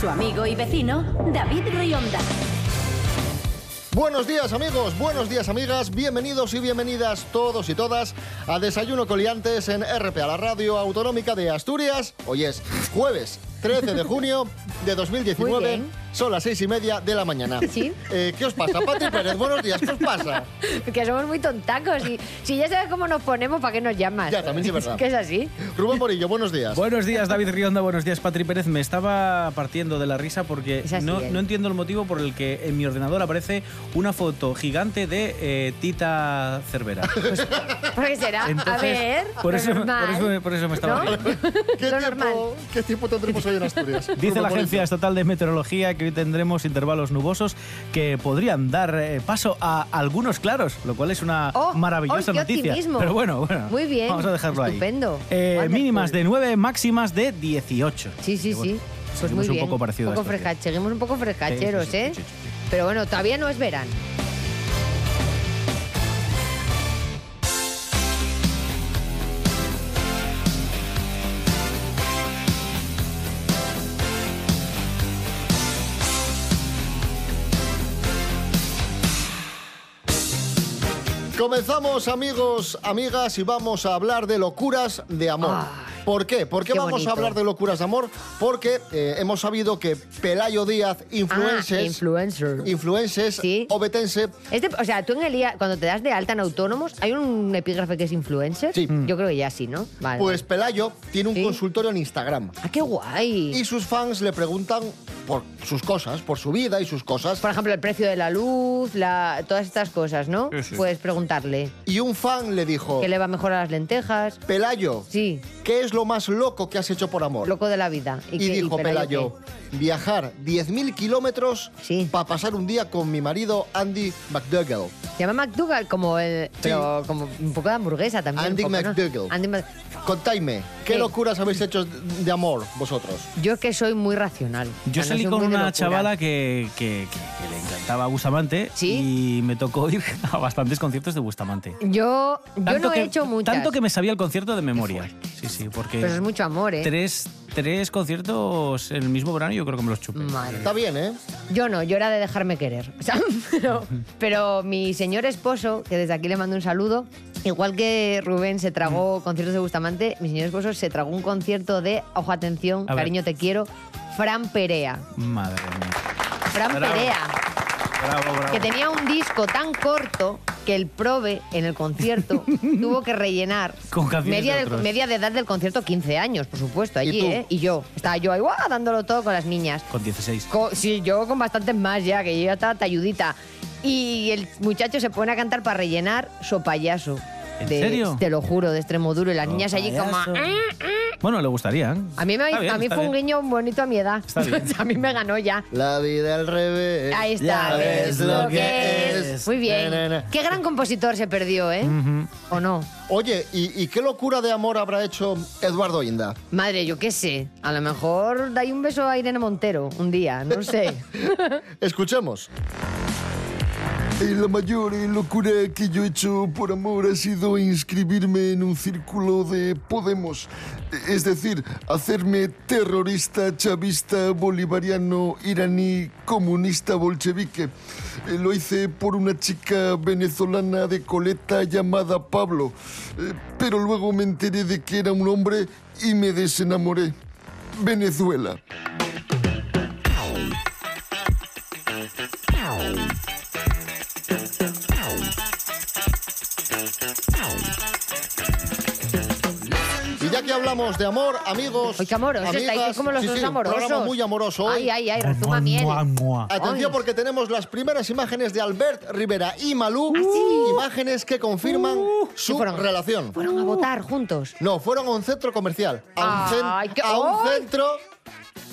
Su amigo y vecino, David Rionda. Buenos días amigos, buenos días amigas, bienvenidos y bienvenidas todos y todas a Desayuno Coliantes en RPA, la radio autonómica de Asturias. Hoy es jueves 13 de junio de Muy 2019, bien. Son las seis y media de la mañana. Sí. Eh, ¿Qué os pasa, Pati Pérez? Buenos días, ¿qué os pasa? Que somos muy tontacos y si ya sabes cómo nos ponemos, ¿para qué nos llamas? Ya, también sí es verdad. que es así. Rubén Morillo, buenos días. Buenos días, David Rionda. Buenos días, Patri Pérez. Me estaba partiendo de la risa porque Es así, no, ¿eh? no entiendo el motivo por el que en mi ordenador aparece una foto gigante de eh, Tita Cervera. ¿Por qué será? a ver, por eso, por, eso, me- por eso me estaba ¿No? riendo. ¿Qué, tiempo, ¿Qué tiempo tendremos hoy en Asturias? Dice Rubén la Morillo. Agencia Estatal de Meteorología que hoy tendremos intervalos nubosos que podrían dar eh, paso a algunos claros, lo cual es una Oh, maravillosa oh, qué noticia. optimismo. Pero bueno, bueno. Muy bien, Vamos a dejarlo estupendo. ahí. Eh, Wonderful. mínimas de 9, máximas de 18. Sí, sí, bueno, sí. Pues muy bien. un poco parecido Un a poco esto, fresca- Seguimos un poco frescacheros, Sí, sí, sí, ¿eh? sí, sí, sí. Pero bueno, todavía no es verano. Comenzamos, amigos, amigas, y vamos a hablar de locuras de amor. ¿Por qué? ¿Por qué, qué vamos bonito. a hablar de locuras de amor? Porque eh, hemos sabido que Pelayo Díaz, Ah, influencers, influencer. influencers, Sí. obetense, Este, o sea, tú en el IA, cuando te das de alta en autónomos, ¿hay un epígrafe que es influencer? Sí. Yo creo que ya sí, ¿no? Vale. pues Pelayo tiene un Sí. consultorio en Instagram. ¡Ah, qué guay! Y sus fans le preguntan por sus cosas, por su vida y sus cosas. Por ejemplo, el precio de la luz, la, todas estas cosas, ¿no? Sí, sí. Puedes preguntarle Y un fan le dijo, qué le va mejor a las lentejas. Pelayo, Sí, ¿qué es lo más loco que has hecho por amor? loco de la vida. Y, qué- dijo Pelayo, Pelayo, viajar 10.000 kilómetros Sí. para pasar un día con mi marido Andy McDougall. Se llama McDougall como el... Pero como un poco de hamburguesa también. Andy ¿no? McDougall. Andy Mc- Contadme, ¿qué locuras habéis hecho de amor vosotros? Yo es que soy muy racional. Yo no salí con una chavala que, que- que- que le encantaba Bustamante ¿Sí? y me tocó ir a bastantes conciertos de Bustamante. Yo, yo no que, he hecho muchas. Tanto que me sabía el concierto de memoria. Sí, porque Pero es mucho amor, ¿eh? tres, tres conciertos en el mismo verano yo creo que me los chupé. Madre. Está bien, ¿eh? Yo no, yo era de dejarme querer. O sea, pero, pero mi señor esposo, que desde aquí le mando un saludo, igual que Rubén se Mm. tragó conciertos de Bustamante, mi señor esposo se tragó un concierto de, ojo atención, cariño te quiero, Fran Perea. Madre mía. Fran Bravo. Perea, Bravo, bravo. que tenía un disco tan corto que el prove en el concierto tuvo que rellenar Con media, de del- media de edad del concierto, 15 años, por supuesto, allí, tú? ¿eh? Y yo, estaba yo ahí, ¡guau! dándolo todo con las niñas. Con 16. Co- sí, yo con bastantes más ya, que yo ya estaba talludita. Y el muchacho se pone a cantar para rellenar So Payaso. ¿En De- serio? Te lo juro, de Extremoduro. Y las niñas allí como... Payaso. "Ah". Bueno, le gustaría. ¿eh? A mí, me, Está bien, a mí fue un guiño bonito a mi edad. Está bien. a mí me ganó ya. La vida al revés. Ahí está. Ya ves lo que es. Muy bien. Na, na, na. Qué gran compositor se perdió, ¿eh? ¿O no? Oye, ¿y, y qué locura de amor habrá hecho Eduardo Inda? Madre, yo qué sé. A lo mejor da un beso a Irene Montero un día, no sé. Escuchemos. La mayor eh, locura que yo he hecho por amor ha sido inscribirme en un círculo de Podemos. Es decir, hacerme terrorista, chavista, bolivariano, iraní, comunista, bolchevique. Eh, Lo hice por una chica venezolana de coleta llamada Pablo. Eh, Pero luego me enteré de que era un hombre y me desenamoré. Venezuela. Y ya que hablamos de amor, amigos. Hoy qué amorosos amigas, estáis, como los sí, dos sí, un amorosos. programa muy amoroso hoy. Ay, ay, ay, rezuma miel. Mua, mua. Atención Ay. porque tenemos las primeras imágenes de Albert Rivera y Malú. Imágenes que confirman su ¿Qué fueron? relación. Fueron a votar juntos. No, fueron a un centro comercial. A un, cen- Ay, qué- a un ¡Ay! centro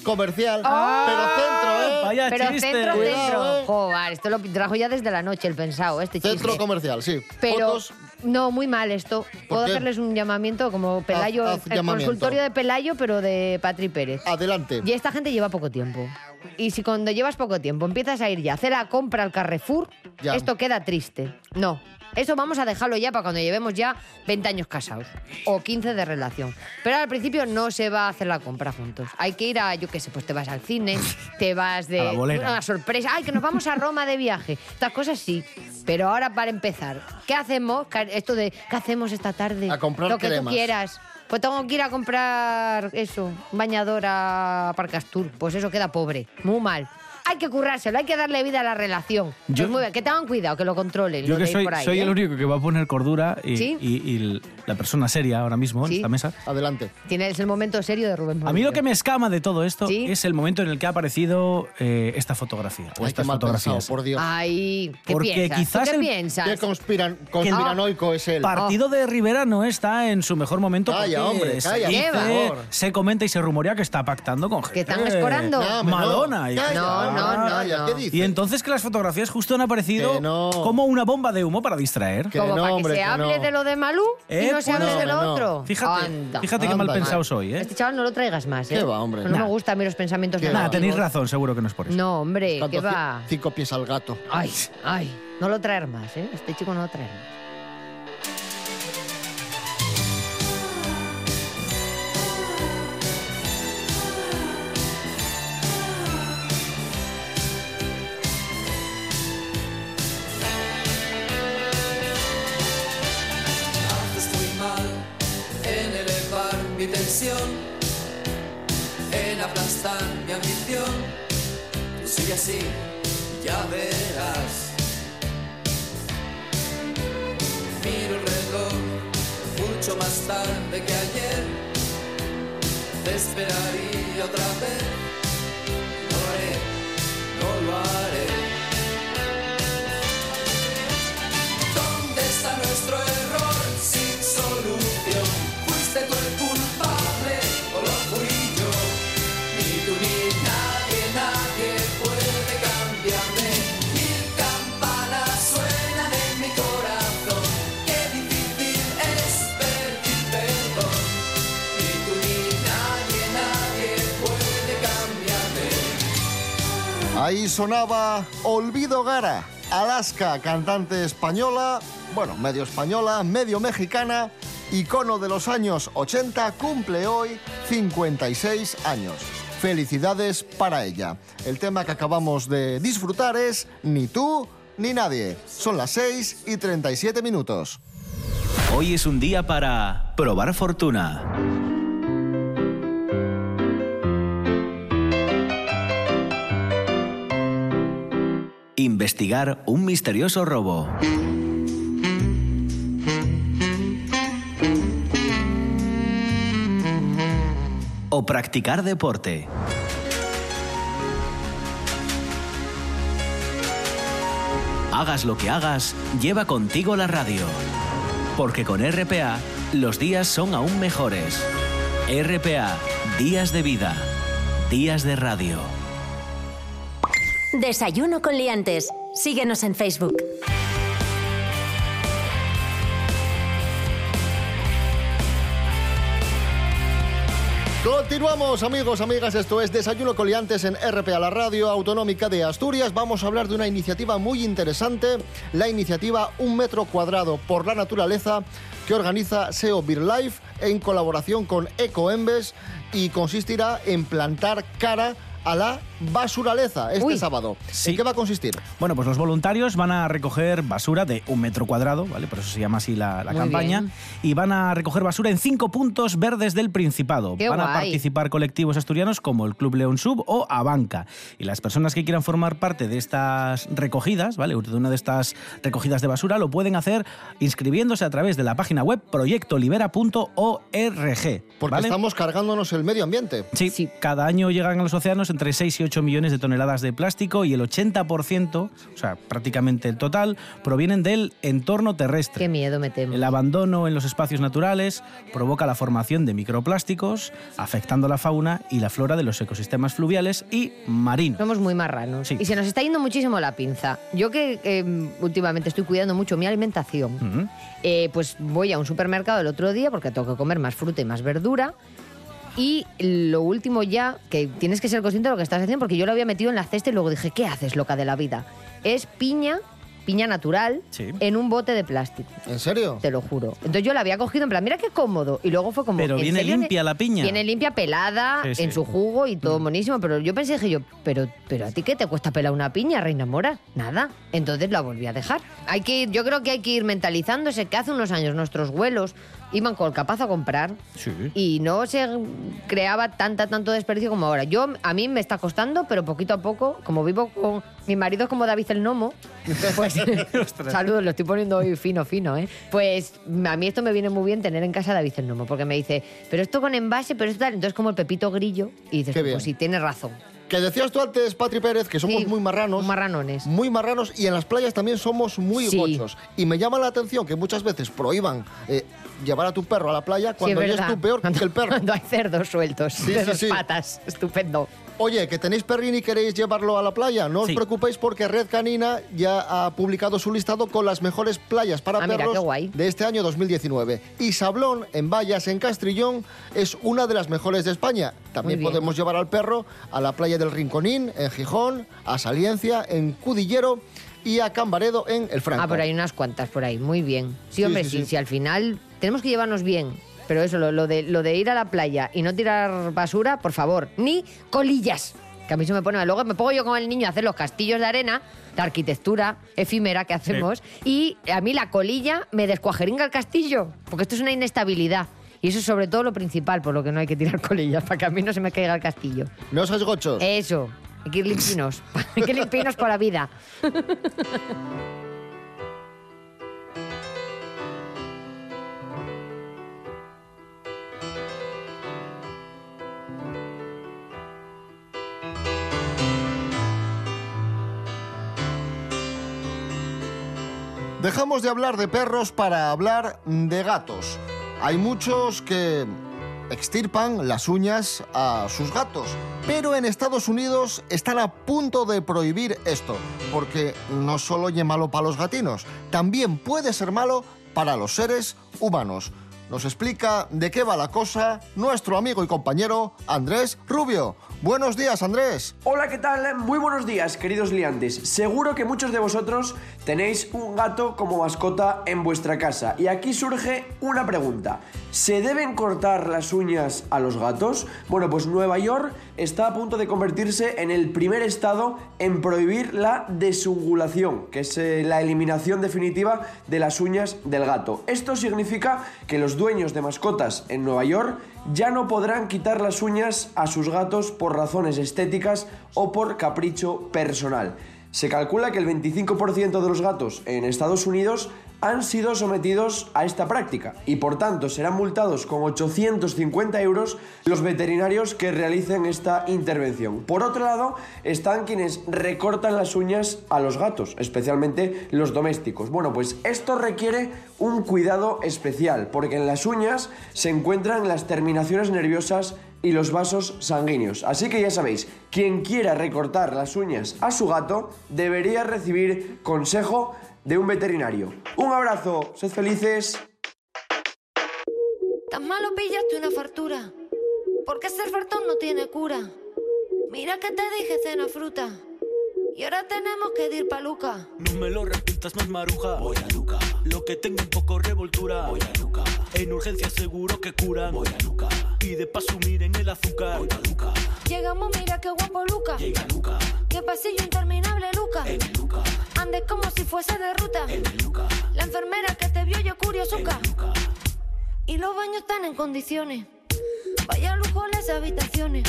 comercial. ¡Ay! Pero centro, ¿eh? Vaya Pero chiste. centro, Cuidado, centro. eh. Joder, esto lo trajo ya desde la noche el pensado, este chiste. Centro comercial, sí. Pero Fotos, no, muy mal esto. Puedo qué? hacerles un llamamiento como Pelayo, haz el llamamiento. consultorio de Pelayo, pero de Patri Pérez. adelante. Y esta gente lleva poco tiempo. Y si cuando llevas poco tiempo empiezas a ir ya a hacer la compra al Carrefour, Ya. esto queda triste. No. Eso vamos a dejarlo ya para cuando llevemos ya 20 años casados o 15 de relación. Pero al principio no se va a hacer la compra juntos. Hay que ir a, yo qué sé, pues te vas al cine, te vas de A la bolera. una sorpresa. Ay, que nos vamos a Roma de viaje. Estas cosas sí. Pero ahora para empezar, ¿qué hacemos? Esto de, ¿qué hacemos esta tarde? A comprar Lo que cremas. tú quieras. Pues tengo que ir a comprar eso, un bañador a Parcastur. Pues eso queda pobre, muy mal. Hay que currárselo, hay que darle vida a la relación. Yo- Pues muy bien, que tengan cuidado, que lo controlen. Yo lo que soy, por ahí, soy ¿eh? el único que va a poner cordura y, ¿Sí? y- y la persona seria ahora mismo en esta mesa. Adelante. Tienes el momento serio de Rubén A mí Morillo. lo que me escama de todo esto ¿Sí? es el momento en el que ha aparecido eh, esta fotografía o Ay, estas pensado, fotografías. por Dios. Ay, ¿qué Porque piensas? quizás ¿Tú qué el- piensas? Qué conspiran, conspiranoico es él. Partido de Rivera no está en su mejor momento Calla, hombre, se, calla, dice, por favor. se comenta y se rumorea que está pactando con gente. ¿Que están escorando? No. Madonna. y- Calla, No, no, no, no. ¿Qué dices? Y entonces que las fotografías justo han aparecido Que no. como una bomba de humo para distraer. Que Como no, para hombre, que se que hable no. de lo de Malú y Eh, no se pues hable no, de lo no. otro. Fíjate, Anda. fíjate qué mal Anda, pensado soy, ¿eh? Este chaval no lo traigas más, ¿eh? ¿Qué va, hombre? No Nah. me gustan a mí los pensamientos ¿Qué va? Nada, negativos. tenéis razón, seguro que no es por eso. No, hombre, Tanto ¿qué ci- va? Cinco pies al gato. Ay, ay, no lo traer más, ¿eh? Este chico no lo traer más. En aplastar mi ambición. Tú sigue así, ya verás. Miro el reloj mucho más tarde que ayer. Te esperaría otra vez. No lo haré, no lo haré. Ahí sonaba Olvido Gara, Alaska, cantante española, bueno, medio española, medio mexicana, icono de los años 80, cumple hoy 56 años. Felicidades para ella. El tema que acabamos de disfrutar es Ni tú ni nadie. Son las 6 y 37 minutos. Hoy es un día para probar fortuna. Investigar un misterioso robo. O practicar deporte. Hagas lo que hagas, lleva contigo la radio. Porque con RPA los días son aún mejores. RPA, días de vida, días de radio. Desayuno con liantes. Síguenos en Facebook. Continuamos amigos, amigas, esto es Desayuno Coliantes en RPA, la radio autonómica de Asturias. Vamos a hablar de una iniciativa muy interesante, la iniciativa Un Metro Cuadrado por la Naturaleza, que organiza SEO Beer Life en colaboración con Ecoembes y consistirá en plantar cara a la basuraleza este Uy. sábado. Sí. ¿En qué va a consistir? Bueno, pues los voluntarios van a recoger basura de un metro cuadrado, ¿vale? Por eso se llama así la, campaña. bien. Y van a recoger basura en cinco puntos verdes del Principado. Qué van a participar colectivos asturianos como el Club León Sub o Abanca. Y las personas que quieran formar parte de estas recogidas, ¿vale? De una de estas recogidas de basura, lo pueden hacer inscribiéndose a través de la página web proyectolibera.org. Porque ¿vale? estamos cargándonos el medio ambiente. Sí, Sí. cada año llegan a los océanos entre 6 y 18 millones de toneladas de plástico y el 80%, o sea, prácticamente el total, provienen del entorno terrestre. Qué miedo me temo. El abandono en los espacios naturales provoca la formación de microplásticos, afectando la fauna y la flora de los ecosistemas fluviales y marinos. Somos muy marranos. Sí. Y se nos está yendo muchísimo la pinza. Yo que eh, últimamente estoy cuidando mucho mi alimentación, eh, pues voy a un supermercado el otro día porque tengo que comer más fruta y más verdura. Y lo último ya, que tienes que ser consciente de lo que estás haciendo, porque yo lo había metido en la cesta y luego dije, ¿qué haces, loca de la vida? Es piña, piña natural, Sí. en un bote de plástico. ¿En serio? Te lo juro. Entonces yo la había cogido en plan, mira qué cómodo. Y luego fue como. Pero ¿en viene serio? limpia la piña. Viene limpia, pelada, Sí, sí. en su jugo y Mm. todo buenísimo. Pero yo pensé, dije yo, pero, pero a ti qué te cuesta pelar una piña, Reina Mora? Nada. Entonces la volví a dejar. Hay que ir, yo creo que hay que ir mentalizándose que hace unos años nuestros vuelos iban con el capaz a comprar Sí. y no se creaba tanta, tanto desperdicio como ahora. Yo, a mí me está costando, pero poquito a poco, como vivo con... Mi marido es como David el Nomo, pues... saludos, lo estoy poniendo hoy fino, fino, ¿eh? Pues a mí esto me viene muy bien tener en casa a David el Nomo, porque me dice, pero esto con envase, pero esto tal... Entonces como el Pepito Grillo, y dices, Qué bien. pues sí, tienes razón. Que decías tú antes, Patri Pérez, que somos Sí, muy marranos. marranones. Muy marranos y en las playas también somos muy Sí. gochos. Y me llama la atención que muchas veces prohíban eh, llevar a tu perro a la playa Sí, cuando es ya verdad. es tú peor que el perro. Cuando hay cerdos sueltos Sí, de sí, sí. patas. Estupendo. Oye, que tenéis perrín y queréis llevarlo a la playa, no os preocupéis porque Red Canina ya ha publicado su listado con las mejores playas para Ah, perros de este año 2019. Y Sablón, en Vallas, en Castrillón, es una de las mejores de España. También podemos llevar al perro a la playa del Rinconín, en Gijón, a Saliencia, en Cudillero y a Cambaredo, en El Franco. Ah, por ahí unas cuantas, por ahí. Muy bien. Sí, Sí, hombre, sí, sí, sí. sí, al final tenemos que llevarnos bien. Pero eso, lo, lo de, lo de ir a la playa y no tirar basura, por favor. Ni colillas. Que a mí se me pone... Luego me pongo yo con el niño a hacer los castillos de arena, la arquitectura efímera que hacemos, y a mí la colilla me descuajeringa el castillo. Porque esto es una inestabilidad. Y eso es sobre todo lo principal, por lo que no hay que tirar colillas, para que a mí no se me caiga el castillo. No seas gochos. Eso. Hay que ir limpinos. hay que ir limpinos por la vida. Dejamos de hablar de perros para hablar de gatos. Hay muchos que extirpan las uñas a sus gatos, pero en Estados Unidos están a punto de prohibir esto, porque no solo es malo para los gatinos, también puede ser malo para los seres humanos. Nos explica de qué va la cosa nuestro amigo y compañero Andrés Rubio. Buenos días, Andrés. Hola, ¿qué tal? Muy buenos días, queridos liantes. Seguro que muchos de vosotros tenéis un gato como mascota en vuestra casa. Y aquí surge una pregunta. ¿Se deben cortar las uñas a los gatos? Bueno, pues Nueva York está a punto de convertirse en el primer estado en prohibir la desungulación, que es eh, la eliminación definitiva de las uñas del gato. Esto significa que los dueños de mascotas en Nueva York ya no podrán quitar las uñas a sus gatos por razones estéticas o por capricho personal. Se calcula que el 25% de los gatos en Estados Unidos han sido sometidos a esta práctica y por tanto serán multados con 850 euros los veterinarios que realicen esta intervención. Por otro lado, están quienes recortan las uñas a los gatos, especialmente los domésticos. Bueno, pues esto requiere un cuidado especial porque en las uñas se encuentran las terminaciones nerviosas y los vasos sanguíneos. Así que ya sabéis, quien quiera recortar las uñas a su gato debería recibir consejo de un veterinario. Un abrazo, sed felices. Tan malo pillaste una fartura, porque ser fartón no tiene cura. Mira que te dije cena fruta, y ahora tenemos que ir pa' Luca. No me lo repitas más maruja. Voy a Luca. Lo que tengo un poco revoltura. Voy a Luca. En urgencia seguro que curan. Voy a Luca. Y de paso miren el azúcar. Voy a Luca. Llegamos, mira qué guapo Luca. Llega Luca. Qué pasillo interminable Luca. En Luca. Ande como si fuese de ruta. En. La enfermera que te vio yo curiosuca. En. Y los baños están en condiciones. Vaya lujo las habitaciones.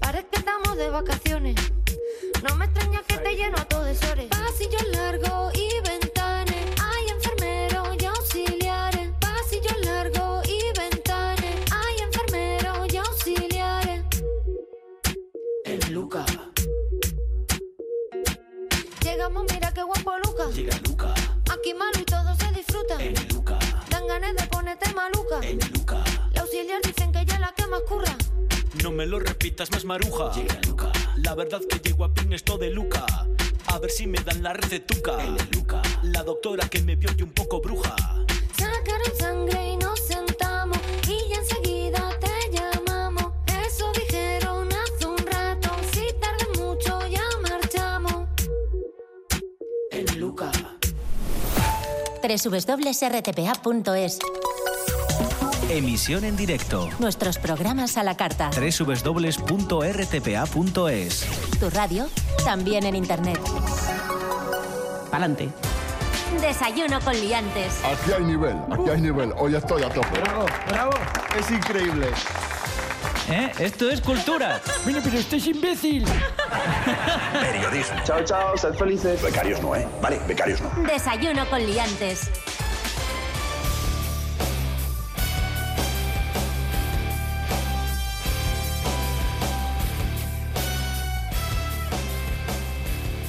Parece que estamos de vacaciones. No me extraña que te lleno a todos horas. Pasillo largo y ventanas. Luca. Llega Luca, Aquí malo y todo se disfruta. en el Luca, Dan ganas de ponerte maluca. en el Luca. La auxiliar dicen que ella es la que más curra. No me lo repitas más maruja. Llega Luca. La verdad que llego a pin esto de Luca. A ver si me dan la recetuca. En el Luca. La doctora que me vio y un poco bruja. Sacaron sangre y nos sentamos. www.rtpa.es Emisión en directo. Nuestros programas a la carta. www.rtpa.es. Tu radio, también en internet. Pa'lante. Desayuno con liantes. Aquí hay nivel, aquí hay nivel. Hoy estoy a tope. Bravo, bravo. Es increíble. ¿Eh? Esto es cultura. Bueno, pero este es imbécil. Periodismo. Chao, chao, sed felices. Becarios no, ¿eh? Vale, becarios no. Desayuno con liantes.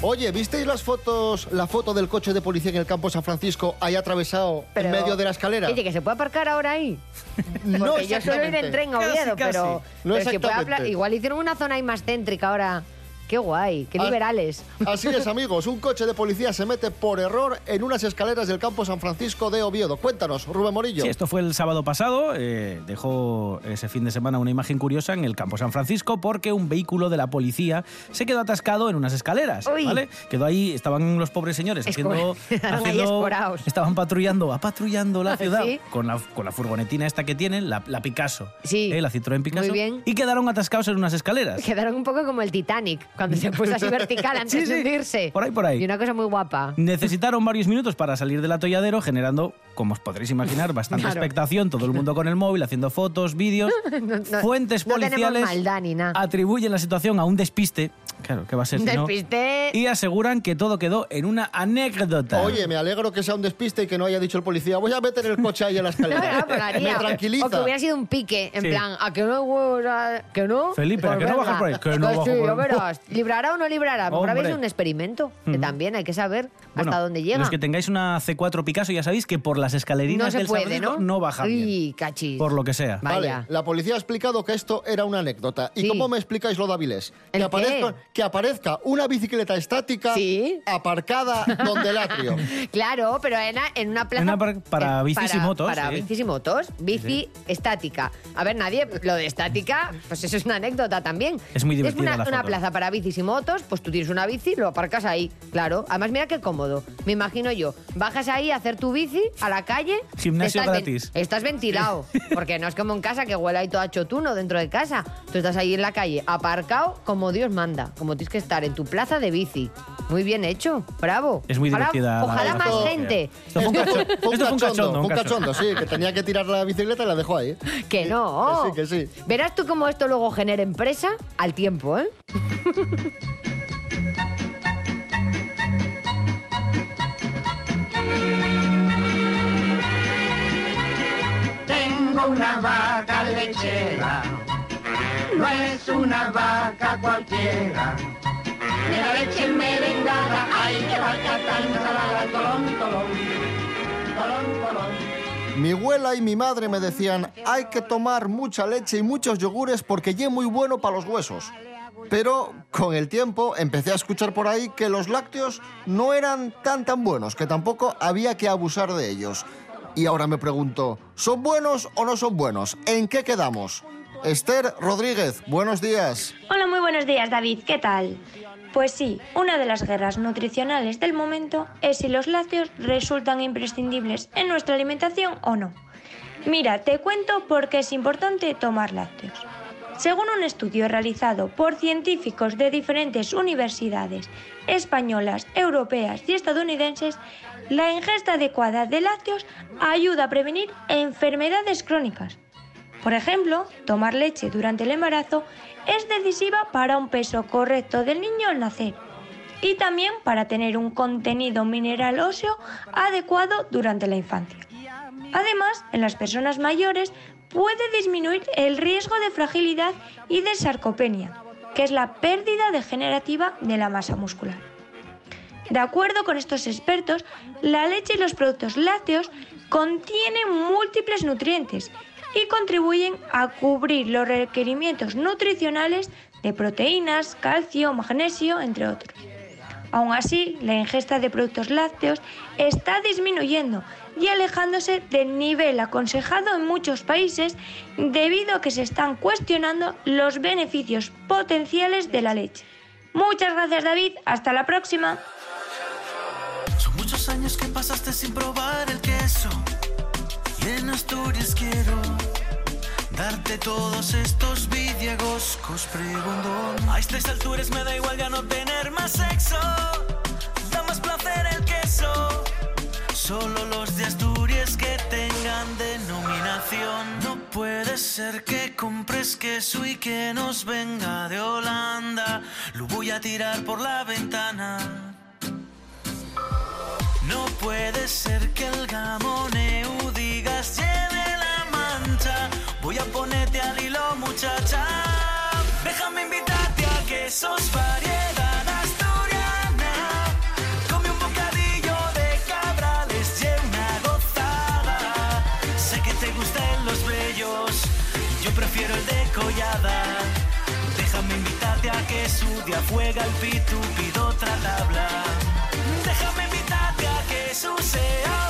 Oye, ¿visteis las fotos, la foto del coche de policía en el campo San Francisco ahí atravesado Pero- en medio de la escalera? Oye, que se puede aparcar ahora ahí. no Porque yo suelo ir en tren a Casi, Oviedo, casi. pero, No pero es que puede exactamente. hablar- igual hicieron una zona ahí más céntrica ahora. Qué guay, qué Ah, liberales. Así es, amigos. Un coche de policía se mete por error en unas escaleras del campo San Francisco de Oviedo. Cuéntanos, Rubén Morillo. Sí, esto fue el sábado pasado. eh, dejó ese fin de semana una imagen curiosa en el campo San Francisco porque un vehículo de la policía se quedó atascado en unas escaleras. Uy. ¿vale? Quedó ahí, estaban los pobres señores haciendo, escoraos. estaban patrullando, apatrullando la ciudad Sí. con, la, con la furgonetina esta que tienen, la, la Picasso, Sí. ¿eh? la Citroën Picasso, Muy bien. y quedaron atascados en unas escaleras. Quedaron un poco como el Titanic, cuando se puso así vertical antes Sí, de hundirse. Por ahí, por ahí. Y una cosa muy guapa. Necesitaron varios minutos para salir del atolladero, generando, como os podréis imaginar, bastante Claro. expectación. Todo el mundo con el móvil, haciendo fotos, vídeos. No- no- Fuentes no policiales maldad ni nada. atribuyen la situación a un despiste. Claro, ¿qué va a ser? si? Despiste. Y aseguran que todo quedó en una anécdota. Oye, me alegro que sea un despiste y que no haya dicho el policía, voy a meter el coche ahí en la escalera. me tranquiliza. O que hubiera sido un pique, en Sí. plan, ¿a que no a- ¿Que no? Felipe, ¿a que no bajas por ahí? Que no Pues bajo sí, por ahí. ¿Librará o no librará? Mejor habéis un experimento, que Ujú. también hay que saber Bueno, hasta dónde llega. Los que tengáis una C4 Picasso ya sabéis que por las escalerinas no se del puede, ¿no? baja bien. Cachis. Por lo que sea. Vale, Vaya. la policía ha explicado que esto era una anécdota. ¿Y Sí. cómo me explicáis lo de Avilés? ¿El Que aparezca, qué? que aparezca una bicicleta estática Sí. aparcada donde el atrio. Claro, pero en, en una plaza... En una para bicis y motos, Para sí. bicis y motos. Bici estática. A ver, nadie... Lo de estática, pues eso es una anécdota también. Es muy divertida una, la una foto. plaza para bicis y motos, pues tú tienes una bici, lo aparcas ahí. Claro. Además, mira qué cómodo. Me imagino yo. Bajas ahí a hacer tu bici a la calle. Gimnasio estás ven- gratis. estás ventilado. Porque no es como en casa que huele ahí todo a chotuno dentro de casa. Tú estás ahí en la calle, aparcado como Dios manda. Como tienes que estar en tu plaza de bici. Muy bien hecho. Bravo. Es muy Ojalá- divertida la- Ojalá la más foto. gente. Esto fue un cacho- Fue un esto fue un cachondo, un cachondo, cachondo. sí, que tenía que tirar la bicicleta y la dejó ahí. Que no. Que sí, que sí. Verás tú cómo esto luego genera empresa al tiempo, ¿eh? Tengo una vaca lechera, no es una vaca cualquiera. De la leche merengada, ay, que vaca tan salada, tolón, tolón, tolón, tolón. Mi abuela y mi madre me decían, hay que tomar mucha leche y muchos yogures porque ye muy bueno para los huesos. Pero con el tiempo empecé a escuchar por ahí que los lácteos no eran tan tan buenos, que tampoco había que abusar de ellos. Y ahora me pregunto, ¿son buenos o no son buenos? ¿En qué quedamos? Esther Rodríguez, buenos días. Hola, muy buenos días, David. ¿Qué tal? Pues sí, una de las guerras nutricionales del momento es si los lácteos resultan imprescindibles en nuestra alimentación o no. Mira, te cuento por qué es importante tomar lácteos. Según un estudio realizado por científicos de diferentes universidades españolas, europeas y estadounidenses, la ingesta adecuada de lácteos ayuda a prevenir enfermedades crónicas. Por ejemplo, tomar leche durante el embarazo es decisiva para un peso correcto del niño al nacer y también para tener un contenido mineral óseo adecuado durante la infancia. Además, en las personas mayores puede disminuir el riesgo de fragilidad y de sarcopenia, que es la pérdida degenerativa de la masa muscular. De acuerdo con estos expertos, la leche y los productos lácteos contienen múltiples nutrientes y contribuyen a cubrir los requerimientos nutricionales de proteínas, calcio, magnesio, entre otros. Aún así, la ingesta de productos lácteos está disminuyendo y alejándose del nivel aconsejado en muchos países debido a que se están cuestionando los beneficios potenciales de la leche. Muchas gracias David, hasta la próxima. Darte todos estos vidiagoscos pregondón. A estas alturas me da igual ya no tener más sexo. Da más placer el queso. Solo los de Asturias que tengan denominación. No puede ser que compres queso y que nos venga de Holanda. Lo voy a tirar por la ventana. No puede ser que el gamoneu Voy a al hilo, muchacha. Déjame invitarte a que sos variedad asturiana. Come un bocadillo de cabrales y una gozada. Sé que te gustan los bellos, yo prefiero el de collada. Déjame invitarte a que su día fuega el pitu, pido otra tabla. Déjame invitarte a que su sea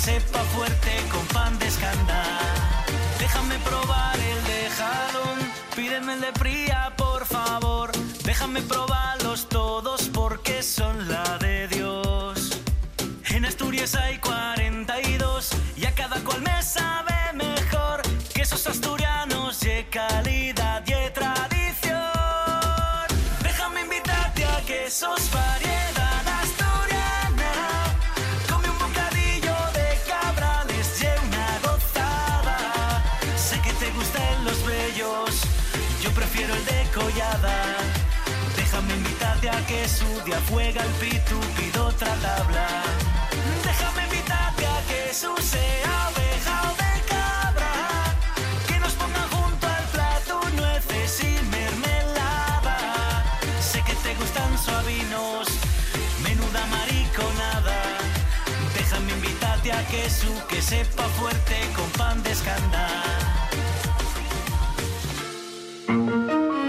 sepa fuerte con pan de escanda. Déjame probar el de jalón, pídeme el de fría, por favor. Déjame probarlos todos porque son la de Dios. En Asturias hay 42 y a cada cual me sabe que su día fuega el otra tabla. Déjame invitarte a que su sea oveja o de cabra. Que nos pongan junto al plato nueces y mermelada. Sé que te gustan suavinos, menuda mariconada. Déjame invitarte a que su que sepa fuerte con pan de escándalo.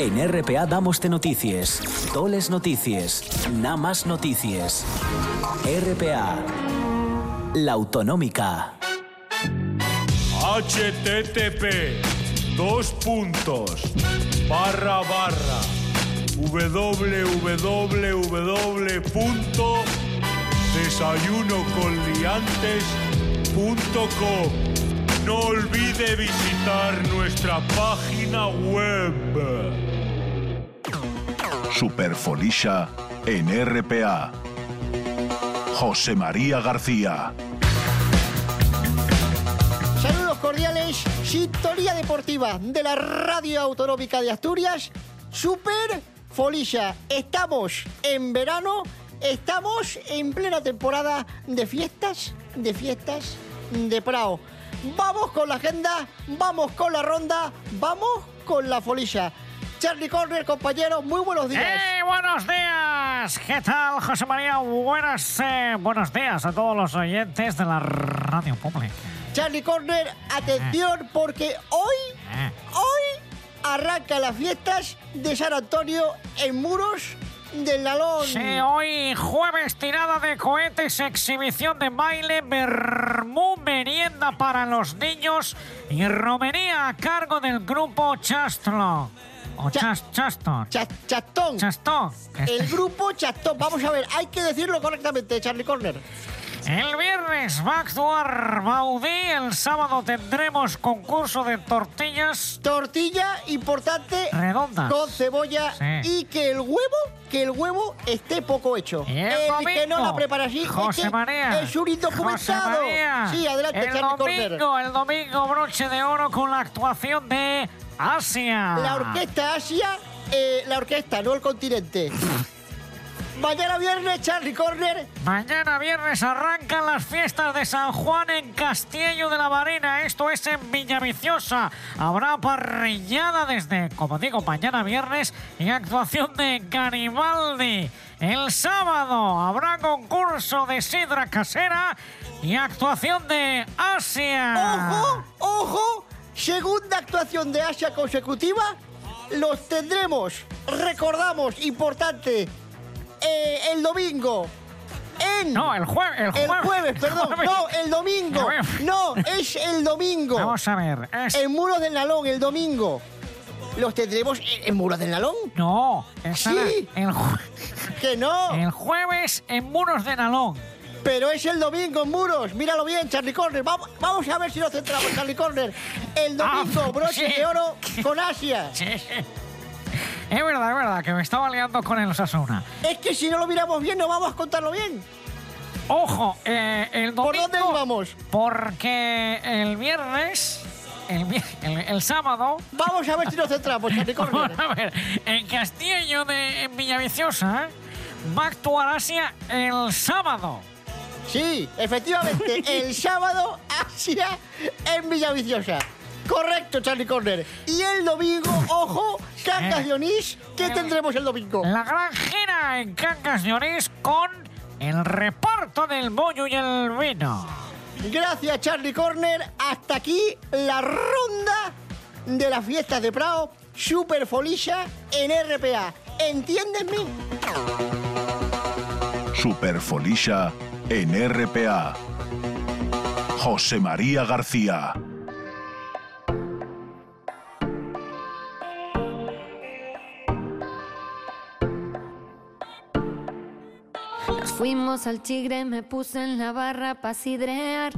En RPA damos te noticias, toles noticias, nada noticias. RPA, la autonómica. http dos puntos barra barra www.desayunoconliantes.com No olvide visitar nuestra página web. Superfolisha en RPA. José María García. Saludos cordiales, sintonía deportiva de la Radio Autonómica de Asturias, Super Folisha. Estamos en verano, estamos en plena temporada de fiestas, de fiestas de Prado. Vamos con la agenda, vamos con la ronda, vamos con la Folisha. Charlie Corner, compañero, muy buenos días. ¡Eh, buenos días! ¿Qué tal, José María? Buenas, eh, buenos días a todos los oyentes de la radio pública. Charlie Corner, atención porque hoy, Eh. hoy arranca las fiestas de San Antonio en Muros del Nalón. Sí, hoy jueves tirada de cohetes, exhibición de baile, vermú, merienda para los niños y romería a cargo del grupo Chastro. O Chas- Chaston. Chastón. Chastón. El grupo Chastón. Vamos a ver, hay que decirlo correctamente, Charlie Corner. El viernes va a actuar Baudí, el sábado tendremos concurso de tortillas. Tortilla importante. Redondas. Con cebolla Sí. y que el huevo, que el huevo esté poco hecho. Y el que no domingo, la prepara es José que María. indocumentado. José María. Sí, adelante, el Corner. domingo, el domingo broche de oro con la actuación de Asia. La orquesta Asia, eh, la orquesta, no el continente. Mañana viernes, Charlie Corner. Mañana viernes arrancan las fiestas de San Juan en Castillo de la Marina. Esto es en Villaviciosa. Habrá parrillada desde, como digo, mañana viernes y actuación de Garibaldi. El sábado habrá concurso de sidra casera y actuación de Asia. ¡Ojo! ¡Ojo! Segunda actuación de Asia consecutiva. Los tendremos, recordamos, importante, eh, el domingo. En No, el jueves. El el jueves, perdón. jueves. No, el domingo. El. No, es el domingo. Vamos a ver. Es... En Muros del Nalón, el domingo. ¿Los tendremos en, en Muros del Nalón? No, Sí. el, jue- Que no. el jueves en Muros de Nalón. Pero es el domingo en Muros. Míralo bien, Charlie Corner. Vamos, vamos a ver si nos centramos, Charlie Corner. El domingo, Ah, broche sí. de oro con Asia. Sí. Es verdad, es verdad, que me estaba liando con el Osasuna. Es que si no lo miramos bien, no vamos a contarlo bien. Ojo, eh, el domingo... ¿Por dónde íbamos? Porque el viernes, el, el, el sábado... Vamos a ver si nos centramos, Corner. a ver, en Castillo de en Villaviciosa va a actuar Asia el sábado. Sí, efectivamente, el sábado Asia en Villaviciosa. Correcto, Charlie Corner. Y el domingo, ojo, Cangas de Onís, ¿qué tendremos el domingo? La gran gira en Cangas de Onís con el reparto del bollo y el vino. Gracias, Charlie Corner. Hasta aquí la ronda de las fiestas de Prado, Super Folisha en RPA. ¿Entiendes mí? Superfolisha en RPA. José María García. Fuimos al chigre, me puse en la barra pa' sidrear.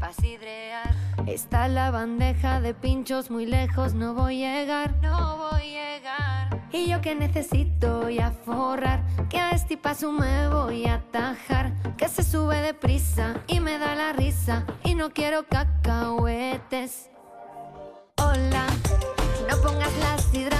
Pa' sidrear. Está la bandeja de pinchos muy lejos, no voy a llegar. No voy a llegar. Y yo que necesito y a forrar, que a este paso me voy a atajar. Que se sube deprisa y me da la risa. Y no quiero cacahuetes. Hola, no pongas la sidra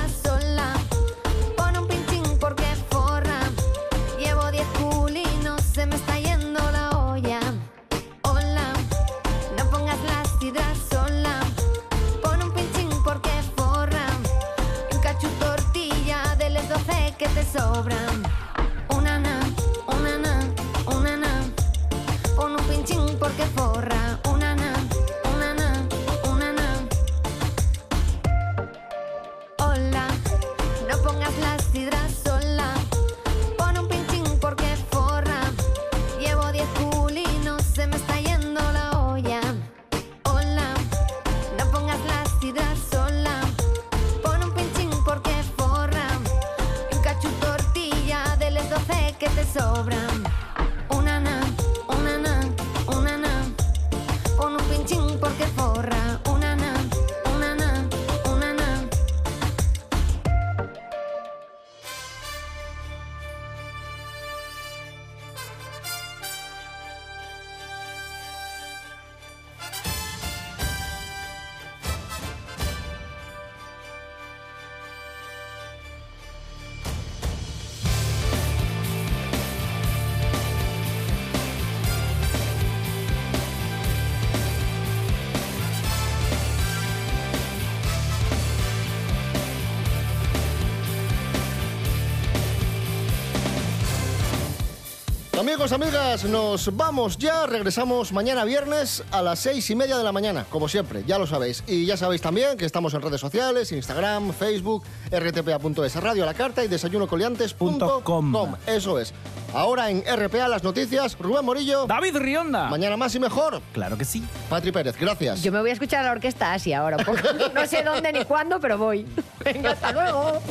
Amigos, amigas, nos vamos ya. Regresamos mañana viernes a las seis y media de la mañana, como siempre, ya lo sabéis. Y ya sabéis también que estamos en redes sociales, Instagram, Facebook, rtpa.es, Radio a la Carta y desayunocoliantes.com. Eso es. Ahora en RPA las noticias, Rubén Morillo. David Rionda. Mañana más y mejor. Claro que sí. Patri Pérez, gracias. Yo me voy a escuchar a la orquesta Asia ahora. porque no sé dónde ni cuándo, pero voy. Venga, hasta luego.